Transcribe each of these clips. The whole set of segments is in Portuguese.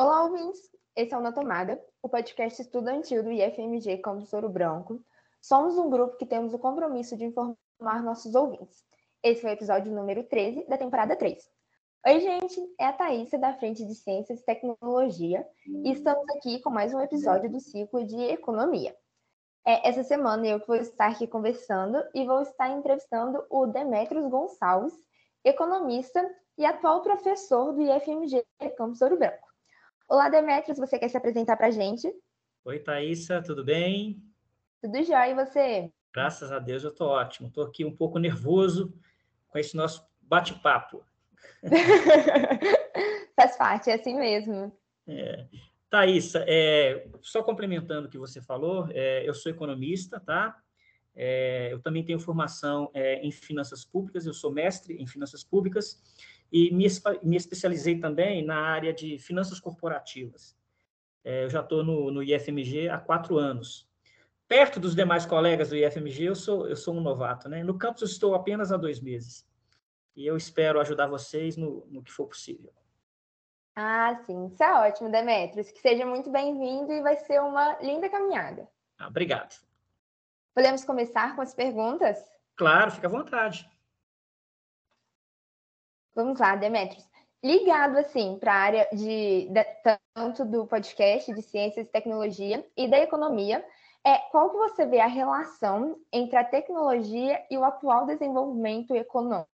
Olá, ouvintes! Esse é o Na Tomada, o podcast estudantil do IFMG Campus Ouro Branco. Somos um grupo que temos o compromisso de informar nossos ouvintes. Esse foi o episódio número 13 da temporada 3. Oi, gente! É a Thaísa da Frente de Ciências e Tecnologia e estamos aqui com mais um episódio do ciclo de Economia. É, essa semana eu vou estar aqui conversando e vou estar entrevistando o Demetrios Gonçalves, economista e atual professor do IFMG Campus Ouro Branco. Olá, Demetrios, você quer se apresentar para a gente? Oi, Thaisa, tudo bem? Tudo jóia, e você? Graças a Deus, eu estou ótimo. Estou aqui um pouco nervoso com esse nosso bate-papo. Faz parte, é assim mesmo. É. Thaisa, é, só complementando o que você falou, é, eu sou economista, tá? É, eu também tenho formação é, em finanças públicas, eu sou mestre em finanças públicas e me, me especializei também na área de finanças corporativas. É, eu já estou no, no, IFMG há quatro anos. Perto dos demais colegas do IFMG, eu sou, eu sou um novato. Né? No campus, eu estou apenas há dois meses. E eu espero ajudar vocês no, no que for possível. Ah, sim. Isso é ótimo, Demetrios. Que seja muito bem-vindo e vai ser uma linda caminhada. Ah, obrigado. Podemos começar com as perguntas? Claro, fica à vontade. Vamos lá, Demetrios. Ligado, assim, para a área de, de, tanto do podcast de ciências e tecnologia e da economia, é, qual que você vê a relação entre a tecnologia e o atual desenvolvimento econômico?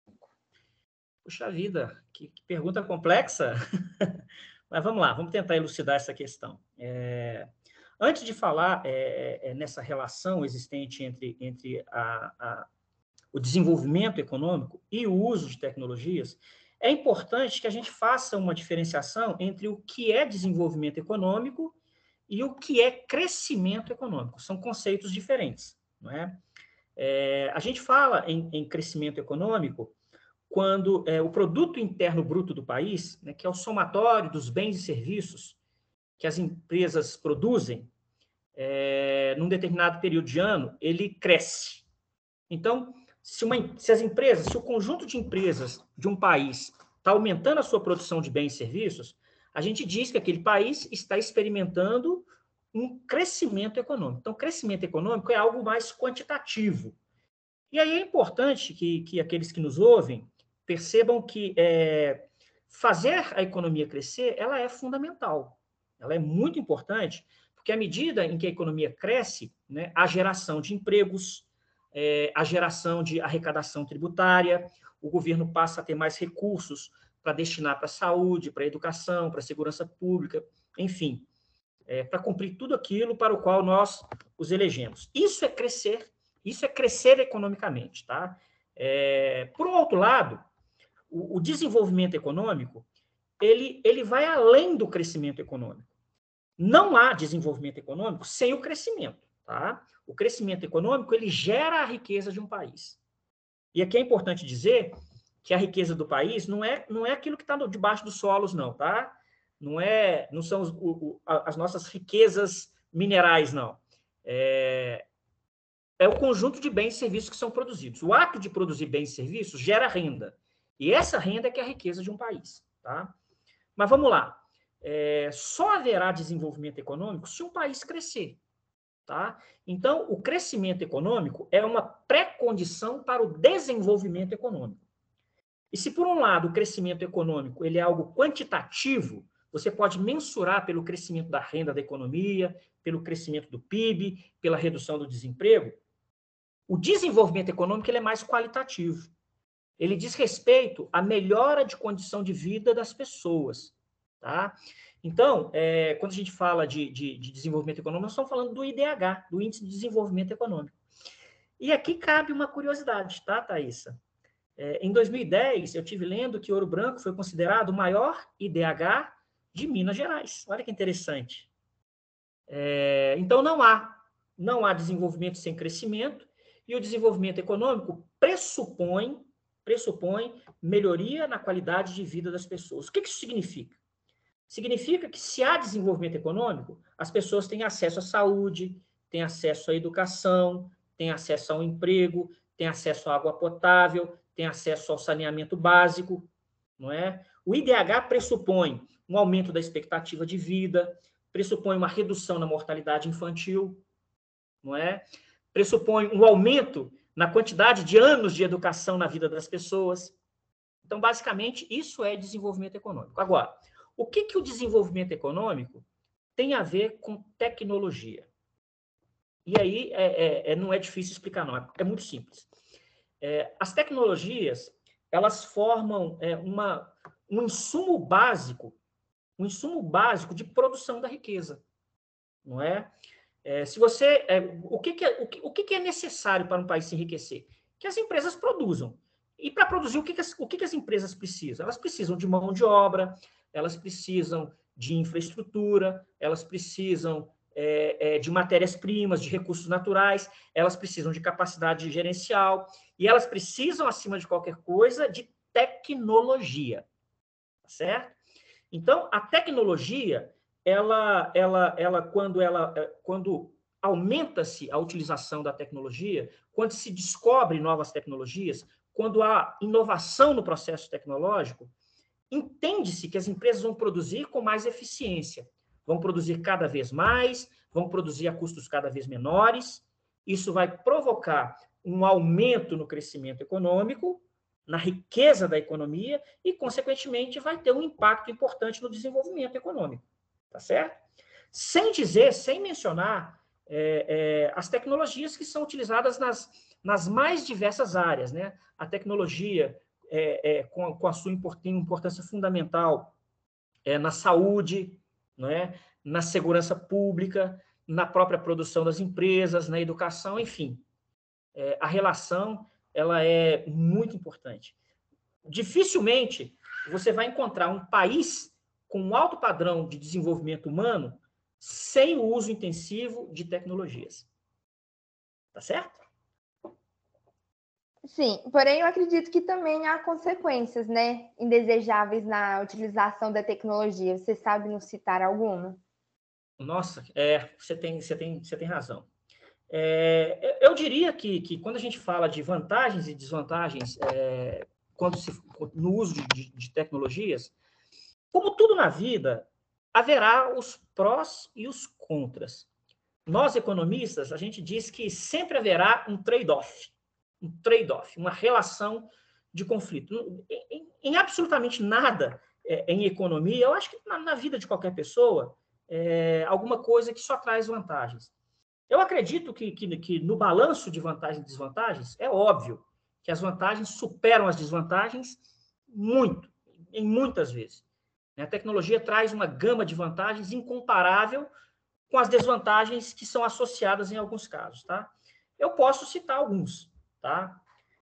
Puxa vida, que, que pergunta complexa. Mas vamos lá, vamos tentar elucidar essa questão. É, antes de falar é, é, nessa relação existente entre, entre a, a, o desenvolvimento econômico e o uso de tecnologias, é importante que a gente faça uma diferenciação entre o que é desenvolvimento econômico e o que é crescimento econômico. São conceitos diferentes, não é? é a gente fala em, em crescimento econômico quando é, o produto interno bruto do país, né, que é o somatório dos bens e serviços que as empresas produzem é, num determinado período de ano, ele cresce. Então, se, uma, se as empresas, se o conjunto de empresas de um país está aumentando a sua produção de bens e serviços, a gente diz que aquele país está experimentando um crescimento econômico. Então, crescimento econômico é algo mais quantitativo. E aí é importante que, que aqueles que nos ouvem percebam que é, fazer a economia crescer, ela é fundamental. Ela é muito importante, porque à medida em que a economia cresce, né, a geração de empregos, é, a geração de arrecadação tributária, o governo passa a ter mais recursos para destinar para a saúde, para a educação, para a segurança pública, enfim, é, para cumprir tudo aquilo para o qual nós os elegemos. Isso é crescer, isso é crescer economicamente, tá? É, por outro lado, o, o desenvolvimento econômico ele, ele vai além do crescimento econômico. Não há desenvolvimento econômico sem o crescimento, tá? O crescimento econômico, ele gera a riqueza de um país. E aqui é importante dizer que a riqueza do país não é, não é aquilo que está debaixo dos solos, não, tá? Não, é, não são os, o, as nossas riquezas minerais, não. É, é o conjunto de bens e serviços que são produzidos. O ato de produzir bens e serviços gera renda. E essa renda é que é a riqueza de um país, tá? Mas vamos lá. É, só haverá desenvolvimento econômico se um país crescer. Tá? Então, o crescimento econômico é uma pré-condição para o desenvolvimento econômico. E se, por um lado, o crescimento econômico ele é algo quantitativo, você pode mensurar pelo crescimento da renda da economia, pelo crescimento do PIB, pela redução do desemprego, o desenvolvimento econômico ele é mais qualitativo. Ele diz respeito à melhora de condição de vida das pessoas. Tá? Então, é, quando a gente fala de, de, de, desenvolvimento econômico, nós estamos falando do IDH, do Índice de Desenvolvimento Econômico. E aqui cabe uma curiosidade, tá, Thaisa? É, em 2010, eu tive lendo que Ouro Branco foi considerado o maior IDH de Minas Gerais. Olha que interessante. É, então, não há, não há desenvolvimento sem crescimento, e o desenvolvimento econômico pressupõe, pressupõe melhoria na qualidade de vida das pessoas. O que isso significa? Significa que se há desenvolvimento econômico, as pessoas têm acesso à saúde, têm acesso à educação, têm acesso ao emprego, têm acesso à água potável, têm acesso ao saneamento básico, não é? O IDH pressupõe um aumento da expectativa de vida, pressupõe uma redução na mortalidade infantil, não é? Pressupõe um aumento na quantidade de anos de educação na vida das pessoas. Então, basicamente, isso é desenvolvimento econômico. Agora, o que, que o desenvolvimento econômico tem a ver com tecnologia? E aí é, é, é não é difícil explicar, não, é, é muito simples. É, as tecnologias, elas formam é, uma, um insumo básico, um insumo básico de produção da riqueza, não é? Se você, o, que, que, o, que, o que, que, é necessário para um país se enriquecer? Que as empresas produzam. E para produzir, o, que, que, as, o que, que as empresas precisam? Elas precisam de mão de obra, elas precisam de infraestrutura, elas precisam é, é, de matérias-primas, de recursos naturais, elas precisam de capacidade gerencial e elas precisam, acima de qualquer coisa, de tecnologia, tá certo? Então, a tecnologia, ela, ela, ela, quando ela, é, quando aumenta-se a utilização da tecnologia, quando se descobre novas tecnologias, quando há inovação no processo tecnológico, entende-se que as empresas vão produzir com mais eficiência, vão produzir cada vez mais, vão produzir a custos cada vez menores. Isso vai provocar um aumento no crescimento econômico, na riqueza da economia e, consequentemente, vai ter um impacto importante no desenvolvimento econômico. Tá certo? Sem dizer, sem mencionar é, é, as tecnologias que são utilizadas nas, nas mais diversas áreas. Né? A tecnologia é, é, com, com, a sua importância fundamental é, na saúde, não é? na segurança pública, na própria produção das empresas, na educação, enfim. É, a relação ela é muito importante. Dificilmente você vai encontrar um país com um alto padrão de desenvolvimento humano sem o uso intensivo de tecnologias. Tá certo? Sim, porém eu acredito que também há consequências, né, indesejáveis na utilização da tecnologia. Você sabe nos citar alguma? Nossa, é, você tem, você tem, você tem razão. É, eu diria que, que quando a gente fala de vantagens e desvantagens é, quando se, no uso de, de tecnologias, como tudo na vida, haverá os prós e os contras. Nós, economistas, a gente diz que sempre haverá um trade-off um trade-off, uma relação de conflito. Em, em absolutamente nada é, em economia, eu acho que na, na vida de qualquer pessoa, é, alguma coisa que só traz vantagens. Eu acredito que, que, que no balanço de vantagens e desvantagens, é óbvio que as vantagens superam as desvantagens muito, em muitas vezes. A tecnologia traz uma gama de vantagens incomparável com as desvantagens que são associadas em alguns casos, tá? Eu posso citar alguns. Tá?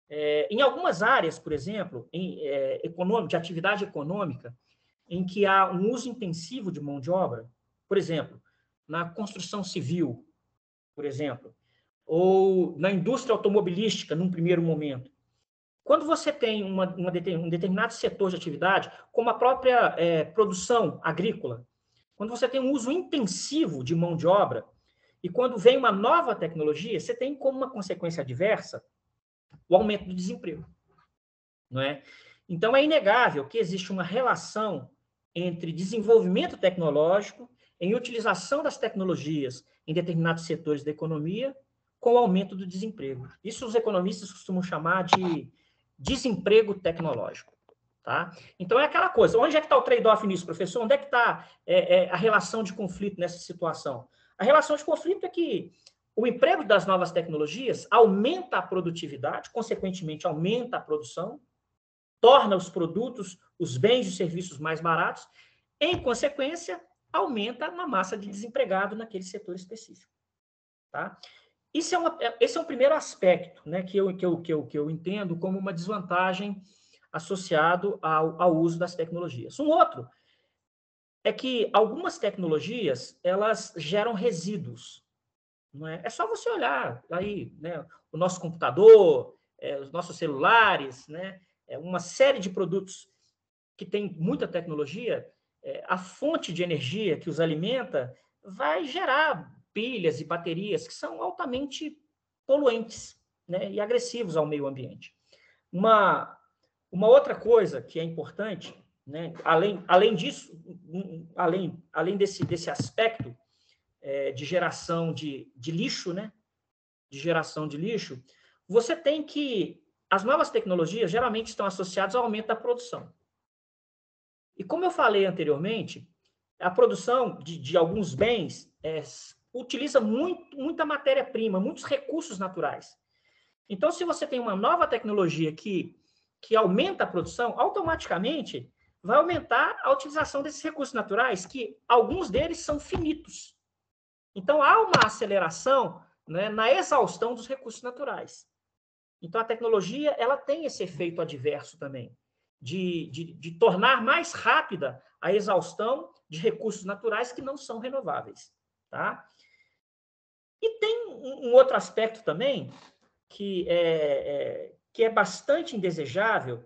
É, em algumas áreas, por exemplo, em, é, econômico, de atividade econômica, em que há um uso intensivo de mão de obra, por exemplo, na construção civil, por exemplo, ou na indústria automobilística, num primeiro momento. Quando você tem uma, uma, um determinado setor de atividade, como a própria é, produção agrícola, quando você tem um uso intensivo de mão de obra, e quando vem uma nova tecnologia, você tem como uma consequência adversa o aumento do desemprego. Não é? Então, é inegável que existe uma relação entre desenvolvimento tecnológico, em utilização das tecnologias em determinados setores da economia, com o aumento do desemprego. Isso os economistas costumam chamar de desemprego tecnológico. Tá? Então, é aquela coisa. Onde é que está o trade-off nisso, professor? Onde é que está é, é, a relação de conflito nessa situação? A relação de conflito é que o emprego das novas tecnologias aumenta a produtividade, consequentemente, aumenta a produção, torna os produtos, os bens e serviços mais baratos, em consequência, aumenta uma massa de desempregado naquele setor específico. Tá? Isso é uma, esse é um primeiro aspecto né, que, eu, que, eu, que, eu, que eu entendo como uma desvantagem associado ao, ao uso das tecnologias. Um outro é que algumas tecnologias elas geram resíduos não é? é só você olhar aí, né? O nosso computador, é, os nossos celulares, né? É uma série de produtos que tem muita tecnologia, é, a fonte de energia que os alimenta vai gerar pilhas e baterias que são altamente poluentes né, e agressivos ao meio ambiente. Uma, uma outra coisa que é importante Né? Além, além disso, além, além desse, desse aspecto é, de geração de, de lixo, né? de geração de lixo, você tem que. As novas tecnologias geralmente estão associadas ao aumento da produção. E como eu falei anteriormente, a produção de, de alguns bens é, utiliza muito, muita matéria-prima, muitos recursos naturais. Então, se você tem uma nova tecnologia que, que aumenta a produção, automaticamente vai aumentar a utilização desses recursos naturais, que alguns deles são finitos. Então, há uma aceleração né, na exaustão dos recursos naturais. Então, a tecnologia ela tem esse efeito adverso também, de, de, de tornar mais rápida a exaustão de recursos naturais que não são renováveis. Tá? E tem um, outro aspecto também que é, é, que é bastante indesejável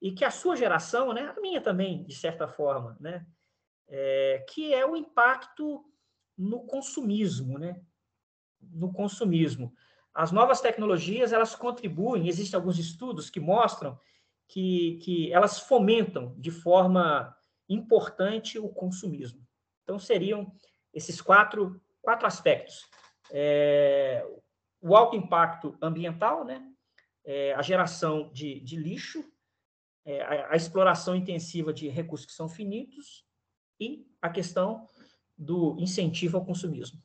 e que a sua geração, né, a minha também, de certa forma, né, é, que é o impacto no consumismo, né? No consumismo. As novas tecnologias, elas contribuem, existem alguns estudos que mostram que, que elas fomentam de forma importante o consumismo. Então, seriam esses quatro, quatro aspectos. É, o alto impacto ambiental, né? É, a geração de, de lixo, é, a, a, exploração intensiva de recursos que são finitos e a questão do incentivo ao consumismo.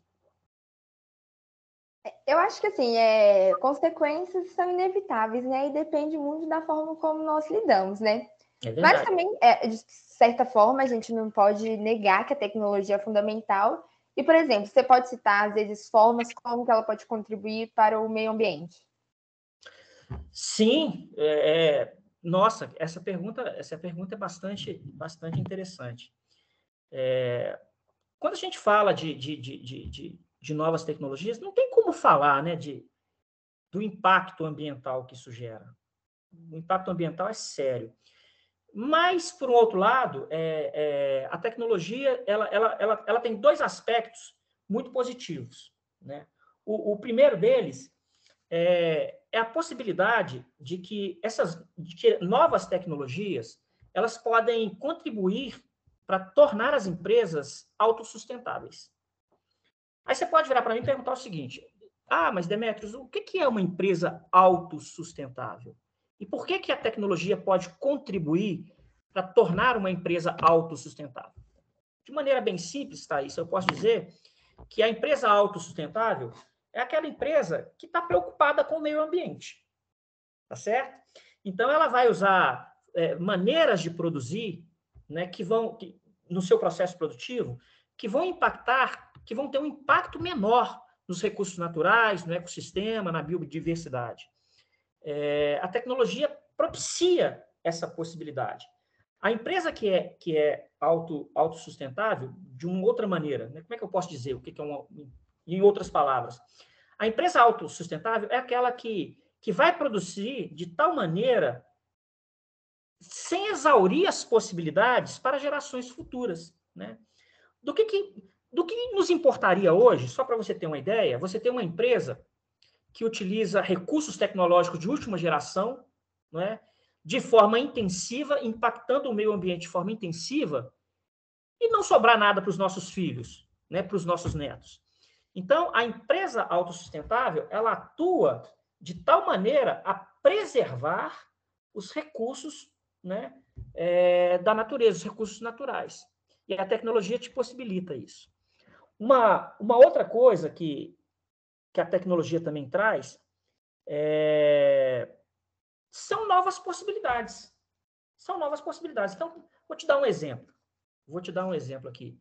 Eu acho que assim, é, consequências são inevitáveis, né? E depende muito da forma como nós lidamos, né? É Mas também, é, de certa forma, a gente não pode negar que a tecnologia é fundamental. E, por exemplo, você pode citar, às vezes, formas como que ela pode contribuir para o meio ambiente. Sim, é, é nossa, essa pergunta, essa pergunta é bastante, bastante interessante. É, quando a gente fala de, de, de, de, de novas tecnologias, não tem como falar né, de, do impacto ambiental que isso gera. O impacto ambiental é sério. Mas, por um outro lado, é, é, a tecnologia ela, ela, ela, ela tem dois aspectos muito positivos. Né? O, o primeiro deles é, é, a possibilidade de que essas de que novas tecnologias elas podem contribuir para tornar as empresas autossustentáveis. Aí você pode virar para mim e perguntar o seguinte: ah, mas Demetrios, o que é uma empresa autossustentável? E por que, que a tecnologia pode contribuir para tornar uma empresa autossustentável? De maneira bem simples, Thaís, eu posso dizer que a empresa autossustentável é aquela empresa que está preocupada com o meio ambiente. Tá certo? Então, ela vai usar é, maneiras de produzir né, que vão, que, no seu processo produtivo, que vão impactar, que vão ter um impacto menor nos recursos naturais, no ecossistema, na biodiversidade. É, a tecnologia propicia essa possibilidade. A empresa que é, que é auto, autossustentável, de uma outra maneira, né? como é que eu posso dizer? O que, que é uma, em outras palavras? A empresa autossustentável é aquela que, que vai produzir de tal maneira sem exaurir as possibilidades para gerações futuras. Né? Do, que, que, do que nos importaria hoje, só para você ter uma ideia, você tem uma empresa que utiliza recursos tecnológicos de última geração, não é? de forma intensiva, impactando o meio ambiente de forma intensiva, e não sobrar nada para os nossos filhos, né? para os nossos netos. Então, a empresa autossustentável, ela atua de tal maneira a preservar os recursos né, é, da natureza, os recursos naturais. E a tecnologia te possibilita isso. Uma, uma outra coisa que, que a tecnologia também traz é, são novas possibilidades. São novas possibilidades. Então, vou te dar um exemplo. Vou te dar um exemplo aqui.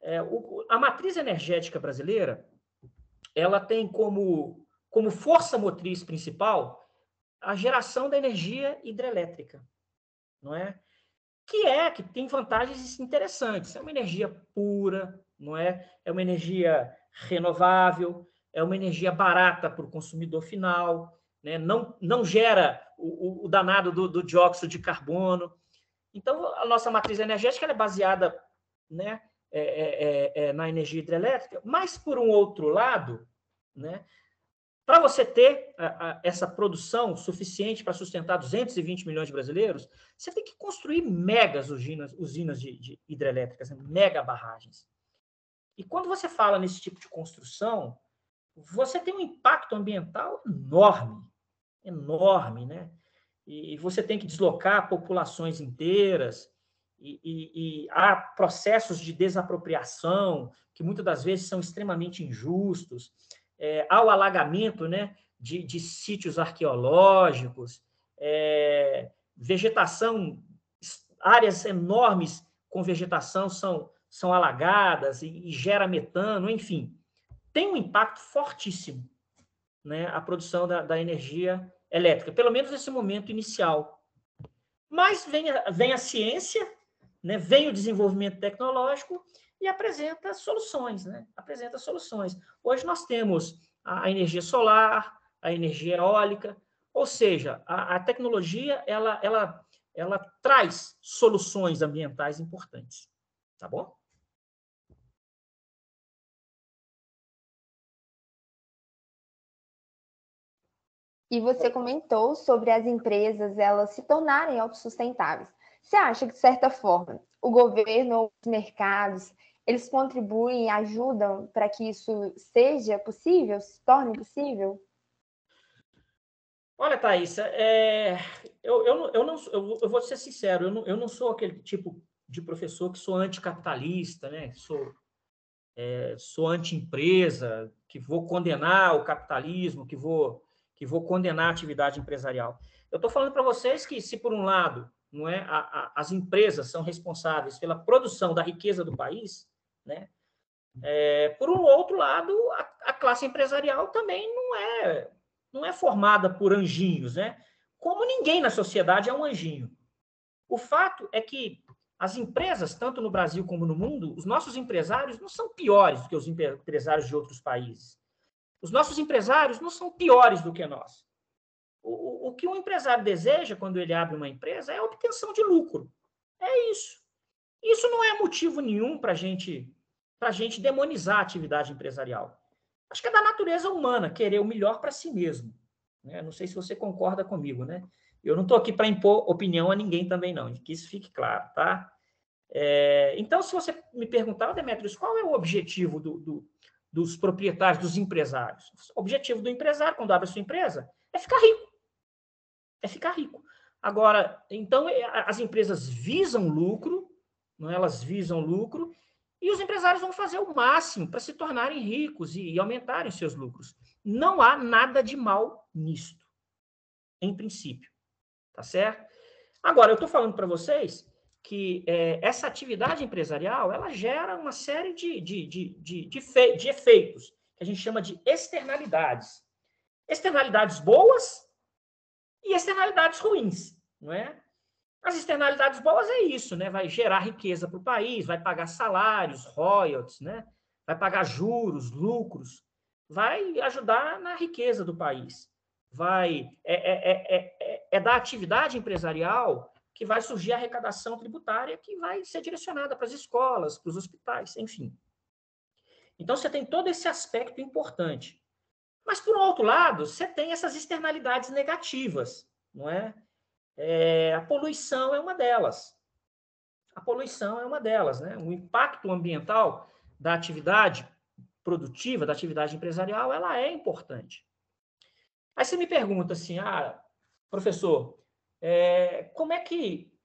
É, o, a matriz energética brasileira, ela tem como, como força motriz principal a geração da energia hidrelétrica não é? Que é, que tem vantagens interessantes. É uma energia pura, não é? É uma energia renovável, é uma energia barata para o consumidor final, né? não, não gera o, o danado do, do, dióxido de carbono. Então, a nossa matriz energética é baseada né, é, é, é, é, na energia hidrelétrica, mas, por um outro lado, né, para você ter a, a, essa produção suficiente para sustentar 220 milhões de brasileiros, você tem que construir megas usinas, usinas de, de hidrelétricas, né? mega barragens. E quando você fala nesse tipo de construção, você tem um impacto ambiental enorme, enorme, né? E, e você tem que deslocar populações inteiras, e, e, e, há processos de desapropriação que muitas das vezes são extremamente injustos é, ao alagamento né, de, de sítios arqueológicos, é, vegetação, áreas enormes com vegetação são, são alagadas e, e, gera metano, enfim, tem um impacto fortíssimo né, a produção da, da energia elétrica, pelo menos nesse momento inicial. Mas vem a, vem a ciência, né, vem o desenvolvimento tecnológico e apresenta soluções, né? Apresenta soluções. Hoje nós temos a energia solar, a energia eólica, ou seja, a, a tecnologia ela, ela, ela traz soluções ambientais importantes, tá bom? E você comentou sobre as empresas elas se tornarem autossustentáveis. Você acha que, de certa forma, o governo os mercados eles contribuem, ajudam para que isso seja possível, se torne possível? Olha, Thaís, é, eu, eu, eu, não, eu, eu vou ser sincero, eu não, eu não sou aquele tipo de professor que sou anticapitalista, né? Sou, é, sou anti-empresa, que vou condenar o capitalismo, que vou, que vou condenar a atividade empresarial. Eu estou falando para vocês que, se por um lado, não é, a, a, as empresas são responsáveis pela produção da riqueza do país, né? É, por um outro lado, a, a, classe empresarial também não é, não é formada por anjinhos, né? Como ninguém na sociedade é um anjinho. O fato é que as empresas, tanto no Brasil como no mundo, os nossos empresários não são piores do que os empresários de outros países. Os nossos empresários não são piores do que nós. O, o, que um empresário deseja quando ele abre uma empresa é a obtenção de lucro. É isso. Isso não é motivo nenhum para gente, a gente demonizar a atividade empresarial. Acho que é da natureza humana querer o melhor para si mesmo. Né? Não sei se você concorda comigo, né? Eu não estou aqui para impor opinião a ninguém também, não, que isso fique claro, tá? É, então, se você me perguntar, Demetrios, qual é o objetivo do, do, dos proprietários, dos empresários? O objetivo do empresário, quando abre a sua empresa, é ficar rico. É ficar rico. Agora, então, é, as empresas visam lucro, não, é? elas visam lucro, e os empresários vão fazer o máximo para se tornarem ricos e, e aumentarem seus lucros. Não há nada de mal nisto, em princípio. Tá certo? Agora, eu estou falando para vocês que é, essa atividade empresarial ela gera uma série de, de, de, de, fe, de efeitos, que a gente chama de externalidades. Externalidades boas e externalidades ruins, não é? As externalidades boas é isso, né? Vai gerar riqueza para o país, vai pagar salários, royalties, né? Vai pagar juros, lucros, vai ajudar na riqueza do país. Vai é, é, é, é, da atividade empresarial que vai surgir a arrecadação tributária que vai ser direcionada para as escolas, para os hospitais, enfim. Então você tem todo esse aspecto importante. Mas por outro lado, você tem essas externalidades negativas, não é? É, a poluição é uma delas. A poluição é uma delas, né? O impacto ambiental da atividade produtiva, da atividade empresarial, ela é importante. Aí você me pergunta assim, ah, professor, é, como é que,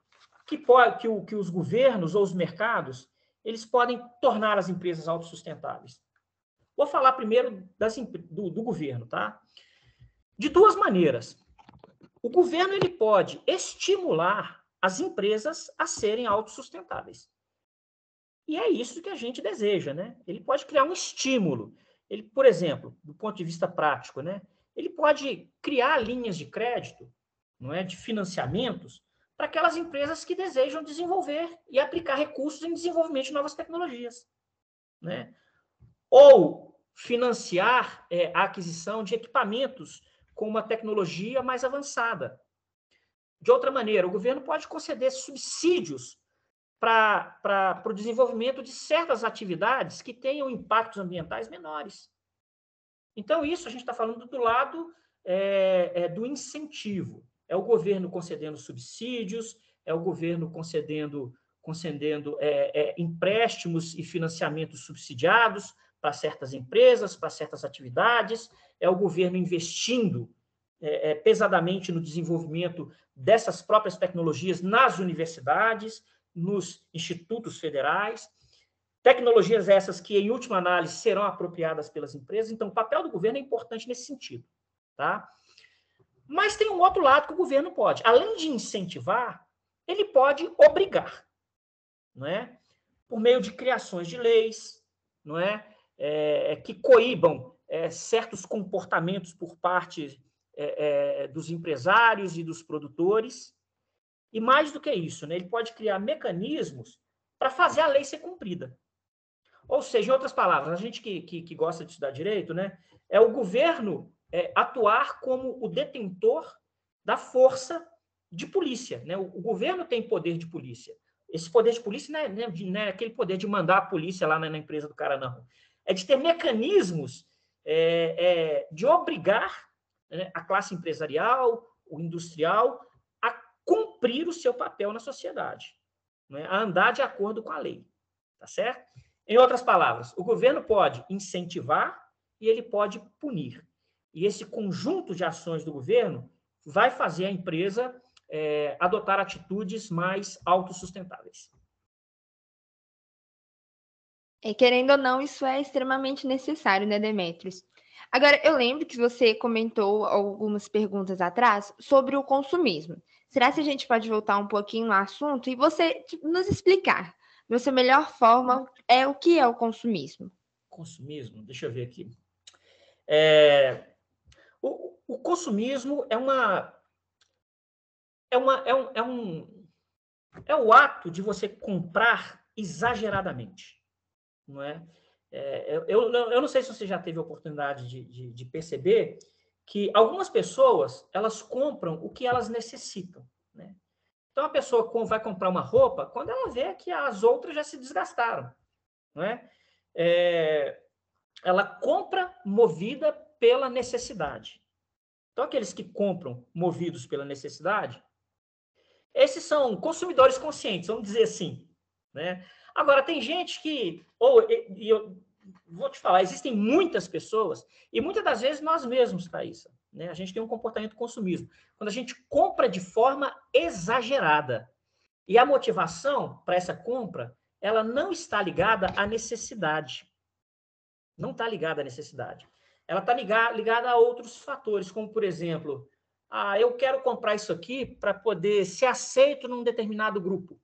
que, pode, que, o, que os governos ou os mercados eles podem tornar as empresas autossustentáveis? Vou falar primeiro das, do, do governo, tá? De duas maneiras. O governo ele pode estimular as empresas a serem autossustentáveis. E é isso que a gente deseja, né? Ele pode criar um estímulo. Ele, por exemplo, do ponto de vista prático, né? Ele pode criar linhas de crédito, não é, de financiamentos para aquelas empresas que desejam desenvolver e aplicar recursos em desenvolvimento de novas tecnologias, né? Ou financiar é, a aquisição de equipamentos com uma tecnologia mais avançada. De outra maneira, o governo pode conceder subsídios para o desenvolvimento de certas atividades que tenham impactos ambientais menores. Então, isso a gente está falando do lado é, é, do incentivo. É o governo concedendo subsídios, é o governo concedendo, concedendo é, é empréstimos e financiamentos subsidiados para certas empresas, para certas atividades, é o governo investindo é, é, pesadamente no desenvolvimento dessas próprias tecnologias nas universidades, nos institutos federais. Tecnologias essas que, em última análise, serão apropriadas pelas empresas. Então, o papel do governo é importante nesse sentido. Tá? Mas tem um outro lado que o governo pode. Além de incentivar, ele pode obrigar, não é? por meio de criações de leis, não é? É que coíbam é, certos comportamentos por parte é, é, dos empresários e dos produtores. E mais do que isso, né, ele pode criar mecanismos para fazer a lei ser cumprida. Ou seja, em outras palavras, a gente que, que, que gosta de estudar direito, né, é o governo é, atuar como o detentor da força de polícia. Né? O, o, governo tem poder de polícia. Esse poder de polícia não é, não é, não é aquele poder de mandar a polícia lá na, na, empresa do cara, não. É de ter mecanismos é, é de obrigar né, a classe empresarial, o industrial, a cumprir o seu papel na sociedade, né, a andar de acordo com a lei. Tá certo? Em outras palavras, o governo pode incentivar e ele pode punir. E esse conjunto de ações do governo vai fazer a empresa é, adotar atitudes mais autossustentáveis. E querendo ou não, isso é extremamente necessário, né, Demetrios? Agora, eu lembro que você comentou algumas perguntas atrás sobre o consumismo. Será que a gente pode voltar um pouquinho no assunto e você tipo, nos explicar, de sua melhor forma, é o que é o consumismo? Consumismo? Deixa eu ver aqui. É, o, o, consumismo é uma é uma é um, é um é o ato de você comprar exageradamente, não é? É, eu, eu, não sei se você já teve a oportunidade de, de, de, perceber que algumas pessoas elas compram o que elas necessitam. Né? Então, a pessoa vai comprar uma roupa quando ela vê que as outras já se desgastaram. Não é? é ela compra movida pela necessidade. Então, aqueles que compram movidos pela necessidade, esses são consumidores conscientes, vamos dizer assim. Né? Agora, tem gente que, ou e eu vou te falar, existem muitas pessoas, e muitas das vezes nós mesmos, Thaisa, né? A gente tem um comportamento consumismo. Quando a gente compra de forma exagerada. E a motivação para essa compra, ela não está ligada à necessidade. Não está ligada à necessidade. Ela está ligada, a outros fatores, como, por exemplo, ah, eu quero comprar isso aqui para poder ser aceito num determinado grupo.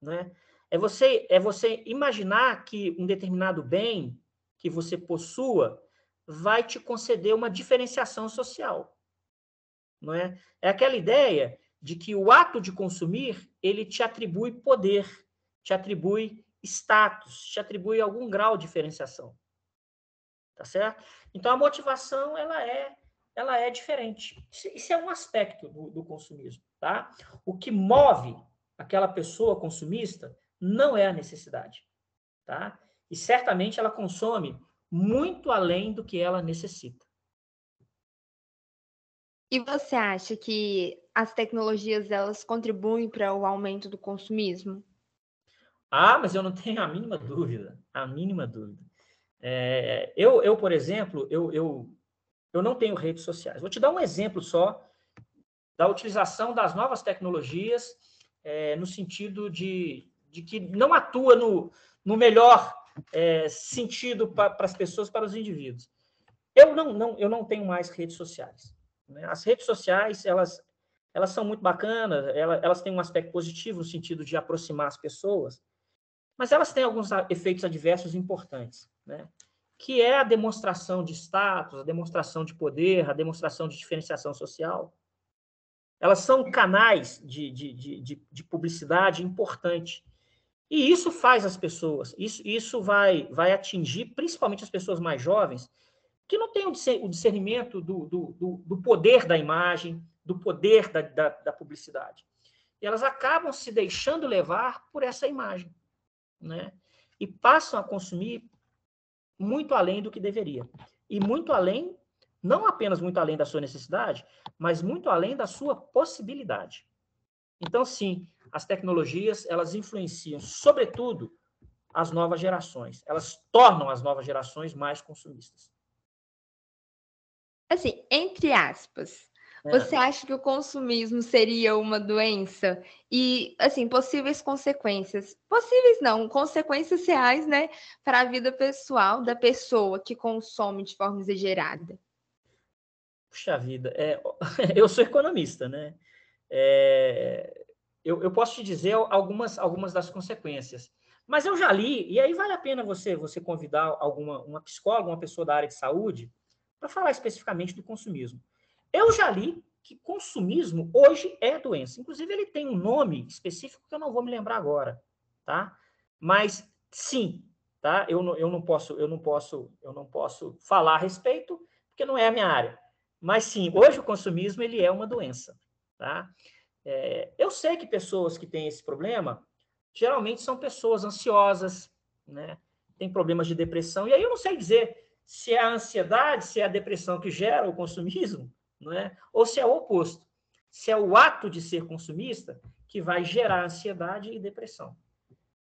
Né? É você, é você imaginar que um determinado bem que você possua vai te conceder uma diferenciação social. Não é? é aquela ideia de que o ato de consumir, ele te atribui poder, te atribui status, te atribui algum grau de diferenciação. Tá certo? Então a motivação ela é ela é diferente. Isso é um aspecto do, do consumismo, tá? O que move aquela pessoa consumista não é a necessidade, tá? E certamente ela consome muito além do que ela necessita. E você acha que as tecnologias elas contribuem para o aumento do consumismo? Ah, mas eu não tenho a mínima dúvida, a mínima dúvida. É, eu, eu, por exemplo, eu, eu, eu não tenho redes sociais. Vou te dar um exemplo só da utilização das novas tecnologias é, no sentido de, de que não atua no, no melhor é, sentido para as pessoas, para os indivíduos. Eu não, não, eu não tenho mais redes sociais. Né? As redes sociais, elas, elas são muito bacanas, elas, elas têm um aspecto positivo no sentido de aproximar as pessoas, mas elas têm alguns efeitos adversos importantes, né? que é a demonstração de status, a demonstração de poder, a demonstração de diferenciação social. Elas são canais de, de, de, de publicidade importante e isso faz as pessoas, isso, isso vai, vai atingir principalmente as pessoas mais jovens, que não têm o discernimento do, do, do poder da imagem, do poder da, da, da, publicidade. E elas acabam se deixando levar por essa imagem, né? E passam a consumir muito além do que deveria. e muito além, não apenas muito além da sua necessidade, mas muito além da sua possibilidade. Então, sim, as tecnologias, elas influenciam, sobretudo, as novas gerações. Elas tornam as novas gerações mais consumistas. Assim, entre aspas, é. Você acha que o consumismo seria uma doença? E, assim, possíveis consequências. Possíveis não, consequências reais, né, para a vida pessoal da pessoa que consome de forma exagerada. Puxa vida, é, eu sou economista, né? É, eu, eu, posso te dizer algumas, algumas das consequências. Mas eu já li, e aí vale a pena você, você convidar alguma uma psicóloga, uma pessoa da área de saúde, para falar especificamente do consumismo. Eu já li que consumismo hoje é doença. Inclusive, ele tem um nome específico que eu não vou me lembrar agora, tá? Mas sim, tá? Eu não, eu não posso, eu não posso, eu não posso falar a respeito, porque não é a minha área. Mas sim, hoje o consumismo ele é uma doença, tá? É, eu sei que pessoas que têm esse problema geralmente são pessoas ansiosas, né? Tem problemas de depressão. E aí eu não sei dizer se é a ansiedade, se é a depressão que gera o consumismo, não é? Ou se é o oposto. Se é o ato de ser consumista que vai gerar ansiedade e depressão.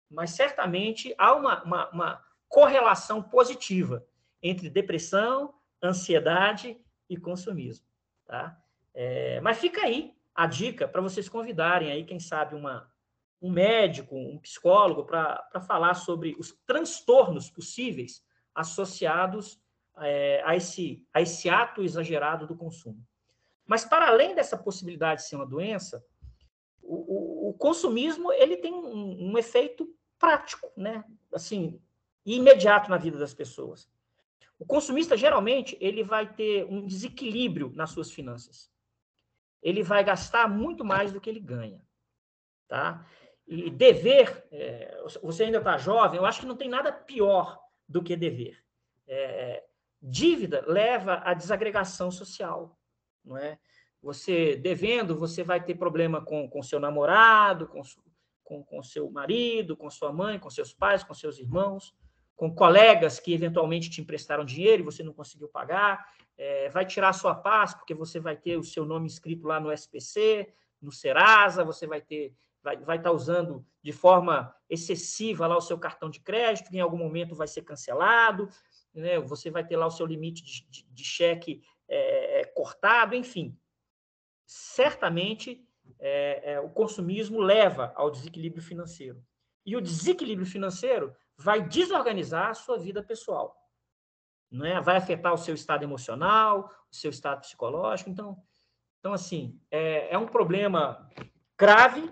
Mas certamente há uma, uma, uma correlação positiva entre depressão, ansiedade e consumismo. Tá? É, mas fica aí a dica para vocês convidarem aí, quem sabe, uma, um médico, um psicólogo, para falar sobre os transtornos possíveis associados é, a, esse, a esse ato exagerado do consumo. Mas, para além dessa possibilidade de ser uma doença, o, o, o consumismo ele tem um, um, efeito prático, né? assim, imediato na vida das pessoas. O consumista, geralmente, ele vai ter um desequilíbrio nas suas finanças. Ele vai gastar muito mais do que ele ganha. Tá? E dever, é, você ainda está jovem, eu acho que não tem nada pior do que dever. É, Dívida leva à desagregação social, não é? Você devendo, você vai ter problema com, com seu namorado, com, com, com seu marido, com sua mãe, com seus pais, com seus irmãos, com colegas que eventualmente te emprestaram dinheiro e você não conseguiu pagar, é, vai tirar sua paz porque você vai ter o seu nome escrito lá no SPC, no Serasa, você vai ter vai, vai estar usando de forma excessiva lá o seu cartão de crédito, que em algum momento vai ser cancelado, né? você vai ter lá o seu limite de, de, de cheque é, cortado, enfim. Certamente, é, é, o consumismo leva ao desequilíbrio financeiro. E o desequilíbrio financeiro vai desorganizar a sua vida pessoal. Né? Vai afetar o seu estado emocional, o seu estado psicológico. Então, então assim, é, é um problema grave,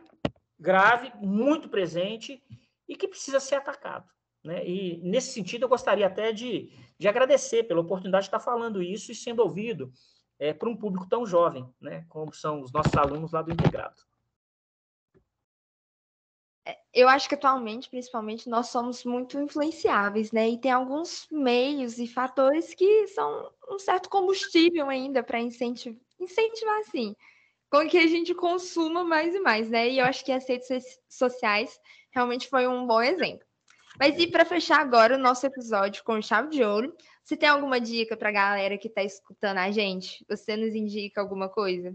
grave, muito presente e que precisa ser atacado. Né? E, nesse sentido, eu gostaria até de, de agradecer pela oportunidade de estar falando isso e sendo ouvido é, por um público tão jovem, né? como são os nossos alunos lá do Integrado. Eu acho que atualmente, principalmente, nós somos muito influenciáveis, né? E tem alguns meios e fatores que são um certo combustível ainda para incentivar, incentivar, assim, com que a gente consuma mais e mais, né? E eu acho que as redes sociais realmente foi um bom exemplo. Mas e para fechar agora o nosso episódio com chave de ouro, você tem alguma dica para a galera que está escutando a gente? Você nos indica alguma coisa?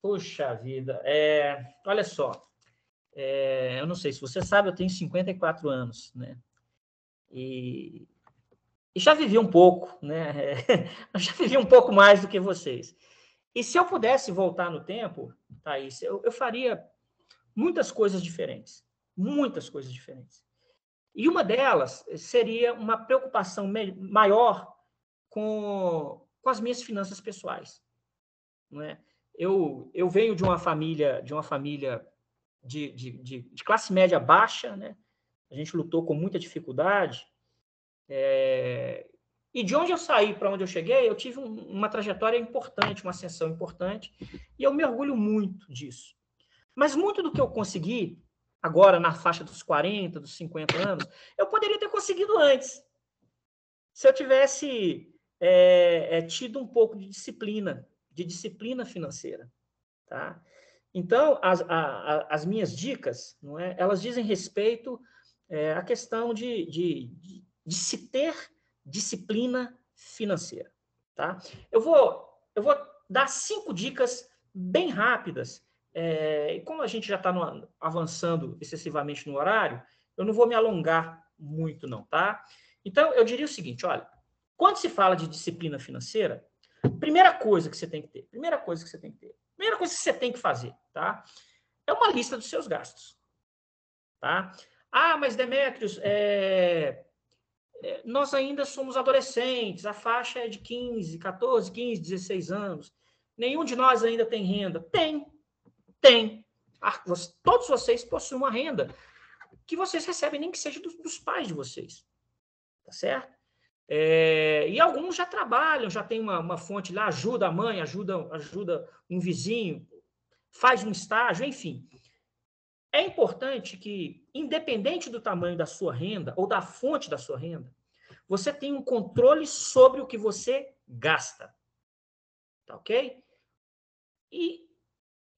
Puxa vida, é, olha só, é, eu não sei se você sabe, eu tenho 54 anos, né? E, e já vivi um pouco, né? eu já vivi um pouco mais do que vocês. E se eu pudesse voltar no tempo, Thaís, eu, eu faria muitas coisas diferentes. Muitas coisas diferentes. E uma delas seria uma preocupação maior com, com as minhas finanças pessoais. Não é? eu, eu venho de uma família de uma família de, de, de, de classe média baixa, né? a gente lutou com muita dificuldade. É... E de onde eu saí para onde eu cheguei, eu tive um, uma trajetória importante, uma ascensão importante, e eu me orgulho muito disso. Mas muito do que eu consegui agora na faixa dos 40, dos 50 anos, eu poderia ter conseguido antes. Se eu tivesse é, é, tido um pouco de disciplina, de disciplina financeira. Tá? Então, as, a, as minhas dicas, não é, elas dizem respeito é, à questão de, de, de, de se ter disciplina financeira, tá? Eu vou, eu vou dar cinco dicas bem rápidas. É, e como a gente já está avançando excessivamente no horário, eu não vou me alongar muito, não, tá? Então, eu diria o seguinte: olha, quando se fala de disciplina financeira, primeira coisa que você tem que ter, primeira coisa que você tem que ter, primeira coisa que você tem que fazer, tá? É uma lista dos seus gastos, tá? Ah, mas Demetrios, é, é, nós ainda somos adolescentes, a faixa é de 15, 14, 15, 16 anos. Nenhum de nós ainda tem renda. Tem, tem. Ah, todos vocês possuem uma renda que vocês recebem, nem que seja dos, dos pais de vocês. Tá certo? É, e alguns já trabalham, já tem uma, uma, fonte lá, ajuda a mãe, ajuda, ajuda um vizinho, faz um estágio, enfim. É importante que, independente do tamanho da sua renda ou da fonte da sua renda, você tenha um controle sobre o que você gasta. Tá ok? E,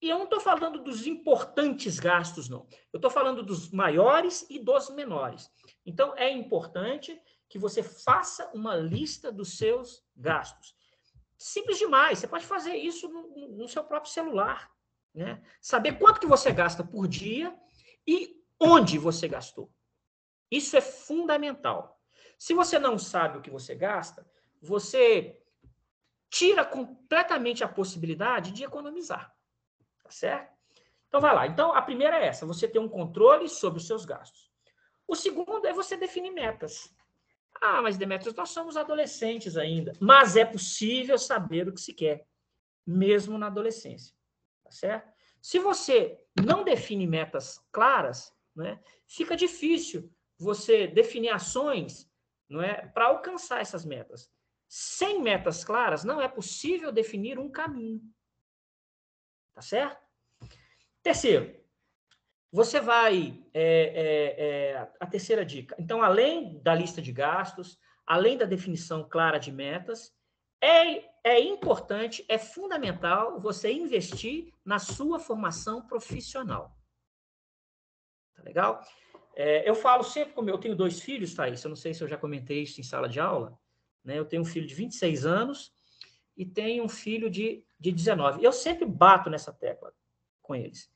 e eu não estou falando dos importantes gastos, não. Eu estou falando dos maiores e dos menores. Então, é importante que você faça uma lista dos seus gastos. Simples demais. Você pode fazer isso no, no seu próprio celular. Né? Saber quanto que você gasta por dia e onde você gastou. Isso é fundamental. Se você não sabe o que você gasta, você tira completamente a possibilidade de economizar. Tá certo? Então vai lá. Então a primeira é essa, você ter um controle sobre os seus gastos. O segundo é você definir metas. Ah, mas Demetrios, nós somos adolescentes ainda. Mas é possível saber o que se quer, mesmo na adolescência certo? Se você não define metas claras, né, fica difícil você definir ações não é, para alcançar essas metas. Sem metas claras, não é possível definir um caminho. Tá certo? Terceiro, você vai. É, é, é, a terceira dica. Então, além da lista de gastos, além da definição clara de metas, é, é importante, é fundamental você investir na sua formação profissional. Tá legal? É, eu falo sempre, como eu tenho dois filhos, Thaís, eu não sei se eu já comentei isso em sala de aula, né? Eu tenho um filho de 26 anos e tenho um filho de, de 19. Eu sempre bato nessa tecla com eles.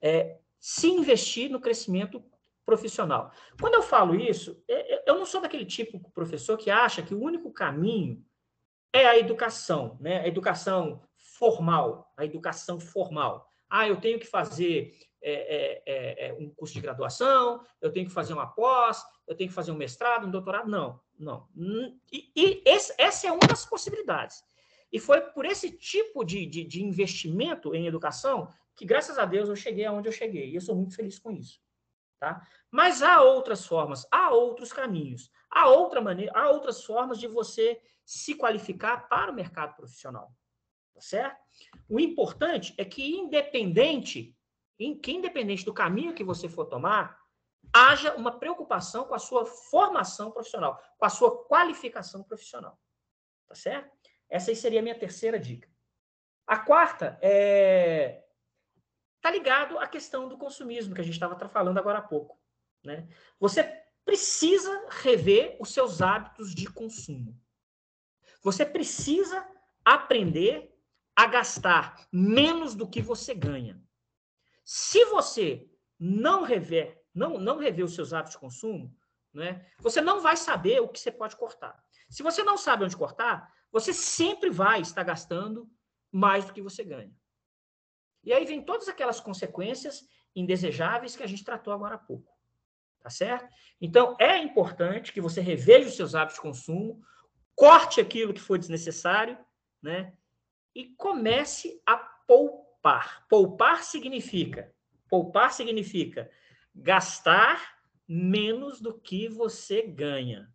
É, se investir no crescimento profissional. Quando eu falo isso, é, é, eu não sou daquele tipo de professor que acha que o único caminho é a educação, né? A educação formal, a educação formal. Ah, eu tenho que fazer é, é, é, é, um curso de graduação, eu tenho que fazer uma pós, eu tenho que fazer um mestrado, um doutorado. Não, não. E, e esse, essa é uma das possibilidades. E foi por esse tipo de, de, de, investimento em educação que, graças a Deus, eu cheguei aonde eu cheguei. E eu sou muito feliz com isso. Tá? Mas há outras formas, há outros caminhos, há outra maneira, há outras formas de você se qualificar para o mercado profissional. Tá certo? O importante é que, independente, que independente do caminho que você for tomar, haja uma preocupação com a sua formação profissional, com a sua qualificação profissional. Tá certo? Essa aí seria a minha terceira dica. A quarta é tá ligado à questão do consumismo que a gente estava falando agora há pouco, né? Você precisa rever os seus hábitos de consumo. Você precisa aprender a gastar menos do que você ganha. Se você não rever, não, não rever os seus hábitos de consumo, né, você não vai saber o que você pode cortar. Se você não sabe onde cortar, você sempre vai estar gastando mais do que você ganha. E aí vem todas aquelas consequências indesejáveis que a gente tratou agora há pouco. Tá certo? Então, é importante que você reveja os seus hábitos de consumo, corte aquilo que for desnecessário, né? E comece a poupar. Poupar significa, poupar significa gastar menos do que você ganha.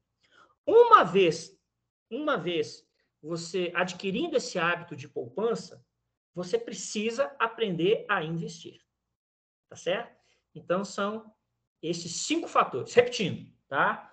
Uma vez, uma vez você adquirindo esse hábito de poupança, você precisa aprender a investir. Tá certo? Então são esses cinco fatores. Repetindo, tá?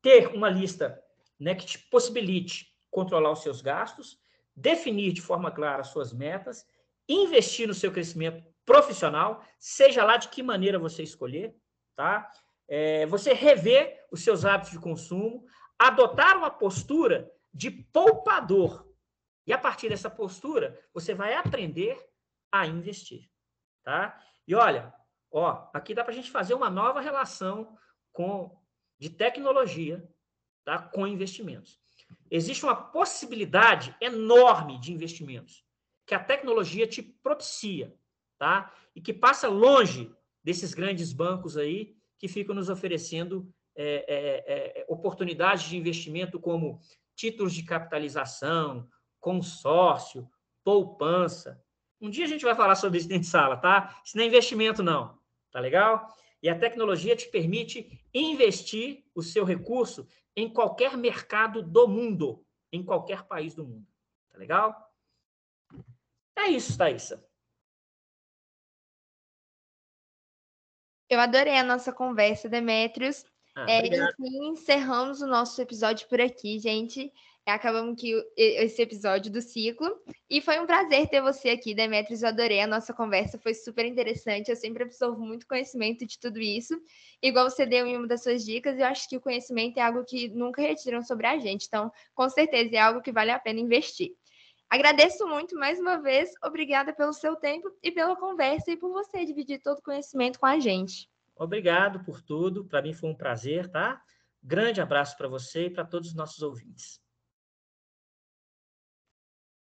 Ter uma lista né, que te possibilite controlar os seus gastos, definir de forma clara as suas metas, investir no seu crescimento profissional, seja lá de que maneira você escolher, tá? É, você rever os seus hábitos de consumo, adotar uma postura de poupador. E a partir dessa postura, você vai aprender a investir, tá? E olha, ó, aqui dá para a gente fazer uma nova relação com de tecnologia, tá? Com investimentos. Existe uma possibilidade enorme de investimentos que a tecnologia te propicia, tá? E que passa longe desses grandes bancos aí que ficam nos oferecendo é, é, é, oportunidades de investimento como títulos de capitalização, consórcio, poupança. Um dia a gente vai falar sobre isso dentro de sala, tá? Isso não é investimento, não. Tá legal? E a tecnologia te permite investir o seu recurso em qualquer mercado do mundo, em qualquer país do mundo. Tá legal? É isso, Thaisa. Eu adorei a nossa conversa, Demetrios. Ah, é, enfim, encerramos o nosso episódio por aqui, gente. Acabamos que esse episódio do ciclo. E foi um prazer ter você aqui, Demetrios. Eu adorei a nossa conversa, foi super interessante. Eu sempre absorvo muito conhecimento de tudo isso. Igual você deu em uma das suas dicas, eu acho que o conhecimento é algo que nunca retiram sobre a gente. Então, com certeza, é algo que vale a pena investir. Agradeço muito mais uma vez. Obrigada pelo seu tempo e pela conversa e por você dividir todo o conhecimento com a gente. Obrigado por tudo. Para mim foi um prazer, tá? Grande abraço para você e para todos os nossos ouvintes.